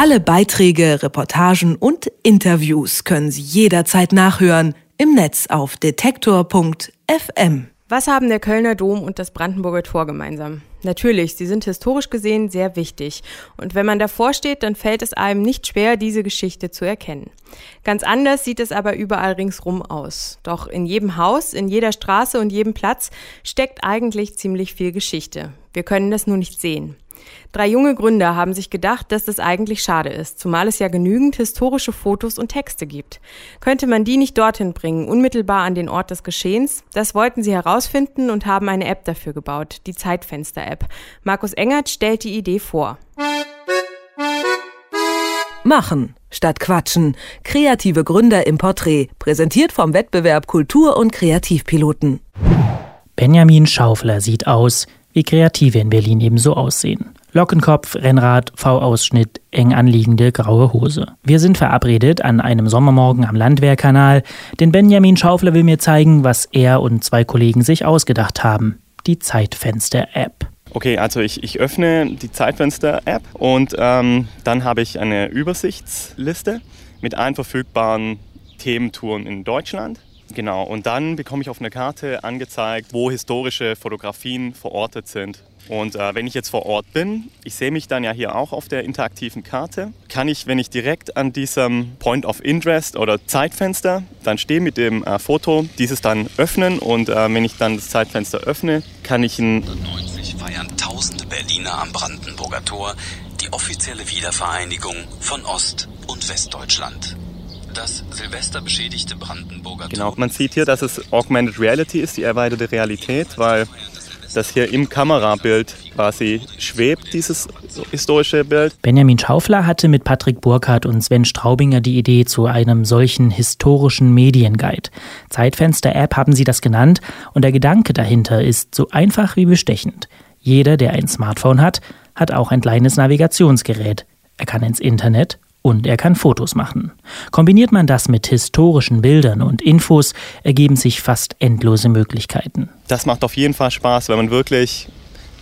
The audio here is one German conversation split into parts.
Alle Beiträge, Reportagen und Interviews können Sie jederzeit nachhören im Netz auf detektor.fm. Was haben der Kölner Dom und das Brandenburger Tor gemeinsam? Natürlich, sie sind historisch gesehen sehr wichtig. Und wenn man davor steht, dann fällt es einem nicht schwer, diese Geschichte zu erkennen. Ganz anders sieht es aber überall ringsrum aus. Doch in jedem Haus, in jeder Straße und jedem Platz steckt eigentlich ziemlich viel Geschichte. Wir können das nur nicht sehen. Drei junge Gründer haben sich gedacht, dass das eigentlich schade ist, zumal es ja genügend historische Fotos und Texte gibt. Könnte man die nicht dorthin bringen, unmittelbar an den Ort des Geschehens? Das wollten sie herausfinden und haben eine App dafür gebaut, die Zeitfenster-App. Markus Engert stellt die Idee vor. Machen statt Quatschen. Kreative Gründer im Porträt. Präsentiert vom Wettbewerb Kultur- und Kreativpiloten. Benjamin Schaufler sieht aus, wie Kreative in Berlin ebenso aussehen. Lockenkopf, Rennrad, V-Ausschnitt, eng anliegende graue Hose. Wir sind verabredet an einem Sommermorgen am Landwehrkanal, denn Benjamin Schaufler will mir zeigen, was er und zwei Kollegen sich ausgedacht haben. Die Zeitfenster-App. Okay, also ich, ich öffne die Zeitfenster-App und ähm, dann habe ich eine Übersichtsliste mit allen verfügbaren Thementouren in Deutschland. Genau, und dann bekomme ich auf einer Karte angezeigt, wo historische Fotografien verortet sind. Und äh, wenn ich jetzt vor Ort bin, ich sehe mich dann ja hier auch auf der interaktiven Karte, kann ich, wenn ich direkt an diesem Point of Interest oder Zeitfenster dann stehe mit dem äh, Foto, dieses dann öffnen. Und äh, wenn ich dann das Zeitfenster öffne, kann ich ein... 90 feiern tausende Berliner am Brandenburger Tor die offizielle Wiedervereinigung von Ost- und Westdeutschland das Silvester beschädigte Brandenburger Genau, man sieht hier, dass es Augmented Reality ist, die erweiterte Realität, weil das hier im Kamerabild quasi schwebt, dieses historische Bild. Benjamin Schaufler hatte mit Patrick Burkhardt und Sven Straubinger die Idee zu einem solchen historischen Medienguide. Zeitfenster-App haben sie das genannt und der Gedanke dahinter ist so einfach wie bestechend. Jeder, der ein Smartphone hat, hat auch ein kleines Navigationsgerät. Er kann ins Internet und er kann Fotos machen. Kombiniert man das mit historischen Bildern und Infos, ergeben sich fast endlose Möglichkeiten. Das macht auf jeden Fall Spaß, wenn man wirklich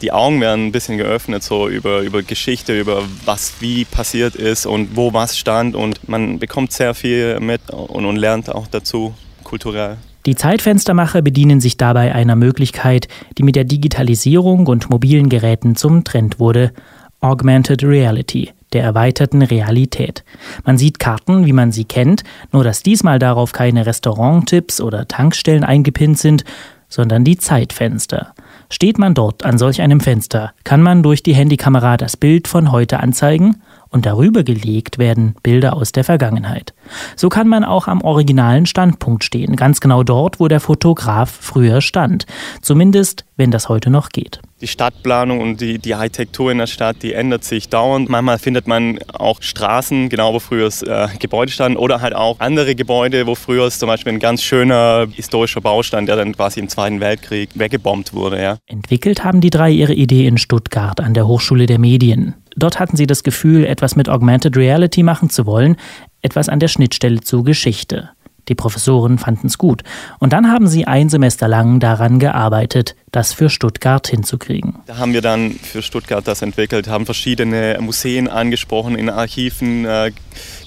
die Augen werden ein bisschen geöffnet, so über, über Geschichte, über was wie passiert ist und wo was stand. Und man bekommt sehr viel mit und, und lernt auch dazu kulturell. Die Zeitfenstermacher bedienen sich dabei einer Möglichkeit, die mit der Digitalisierung und mobilen Geräten zum Trend wurde, Augmented Reality der erweiterten Realität. Man sieht Karten, wie man sie kennt, nur dass diesmal darauf keine Restauranttipps oder Tankstellen eingepinnt sind, sondern die Zeitfenster. Steht man dort an solch einem Fenster, kann man durch die Handykamera das Bild von heute anzeigen und darüber gelegt werden Bilder aus der Vergangenheit. So kann man auch am originalen Standpunkt stehen, ganz genau dort, wo der Fotograf früher stand. Zumindest, wenn das heute noch geht die Stadtplanung und die, die Architektur in der Stadt, die ändert sich dauernd. Manchmal findet man auch Straßen, genau wo früher das äh, Gebäude stand, oder halt auch andere Gebäude, wo früher zum Beispiel ein ganz schöner historischer Bau stand, der dann quasi im Zweiten Weltkrieg weggebombt wurde. Ja. Entwickelt haben die drei ihre Idee in Stuttgart an der Hochschule der Medien. Dort hatten sie das Gefühl, etwas mit Augmented Reality machen zu wollen, etwas an der Schnittstelle zu Geschichte. Die Professoren fanden es gut. Und dann haben sie ein Semester lang daran gearbeitet, das für Stuttgart hinzukriegen. Da haben wir dann für Stuttgart das entwickelt, haben verschiedene Museen angesprochen, in Archiven äh,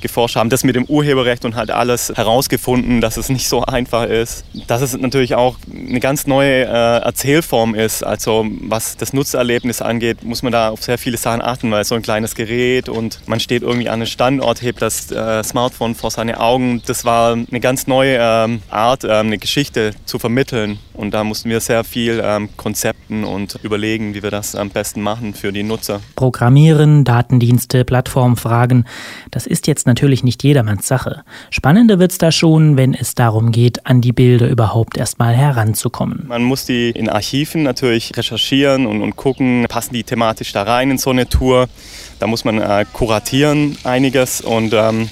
geforscht, haben das mit dem Urheberrecht und halt alles herausgefunden, dass es nicht so einfach ist. Dass es natürlich auch eine ganz neue äh, Erzählform ist. Also was das Nutzerlebnis angeht, muss man da auf sehr viele Sachen achten, weil so ein kleines Gerät und man steht irgendwie an einem Standort, hebt das äh, Smartphone vor seine Augen. Das war eine ganz neue ähm, Art, ähm, eine Geschichte zu vermitteln. Und da mussten wir sehr viel ähm, Konzepten und überlegen, wie wir das am besten machen für die Nutzer. Programmieren, Datendienste, Plattformfragen, das ist jetzt natürlich nicht jedermanns Sache. Spannender wird es da schon, wenn es darum geht, an die Bilder überhaupt erstmal heranzukommen. Man muss die in Archiven natürlich recherchieren und, und gucken, passen die thematisch da rein in so eine Tour. Da muss man äh, kuratieren einiges und ähm,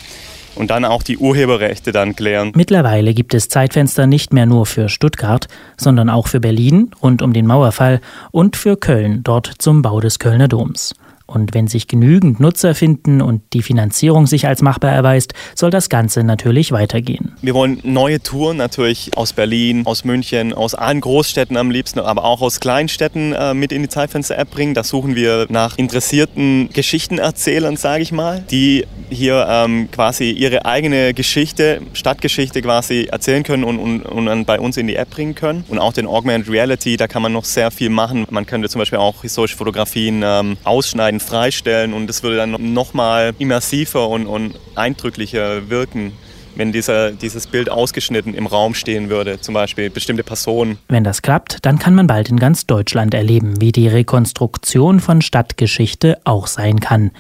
und dann auch die Urheberrechte dann klären. Mittlerweile gibt es Zeitfenster nicht mehr nur für Stuttgart, sondern auch für Berlin rund um den Mauerfall und für Köln dort zum Bau des Kölner Doms. Und wenn sich genügend Nutzer finden und die Finanzierung sich als machbar erweist, soll das Ganze natürlich weitergehen. Wir wollen neue Touren natürlich aus Berlin, aus München, aus allen Großstädten am liebsten, aber auch aus Kleinstädten äh, mit in die Zeitfenster-App bringen. Da suchen wir nach interessierten Geschichtenerzählern, sage ich mal, die hier ähm, quasi ihre eigene Geschichte, Stadtgeschichte quasi erzählen können und, und, und dann bei uns in die App bringen können. Und auch den Augmented Reality, da kann man noch sehr viel machen. Man könnte zum Beispiel auch historische Fotografien ähm, ausschneiden, freistellen und das würde dann noch mal immersiver und, und eindrücklicher wirken wenn dieser, dieses Bild ausgeschnitten im Raum stehen würde, zum Beispiel bestimmte Personen. Wenn das klappt, dann kann man bald in ganz Deutschland erleben, wie die Rekonstruktion von Stadtgeschichte auch sein kann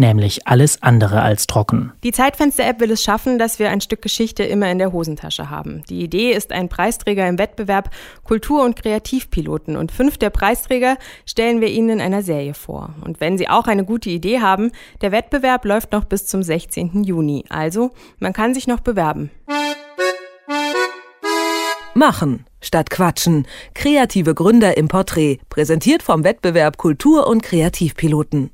nämlich alles andere als trocken. Die Zeitfenster-App will es schaffen, dass wir ein Stück Geschichte immer in der Hosentasche haben. Die Idee ist ein Preisträger im Wettbewerb Kultur- und Kreativpiloten und fünf der Preisträger stellen wir Ihnen in einer Serie vor. Und wenn Sie auch eine gute Idee haben, der Wettbewerb läuft noch bis zum 16. Juni. Also, man kann sich noch bewerben. Machen statt Quatschen. Kreative Gründer im Porträt. Präsentiert vom Wettbewerb Kultur- und Kreativpiloten.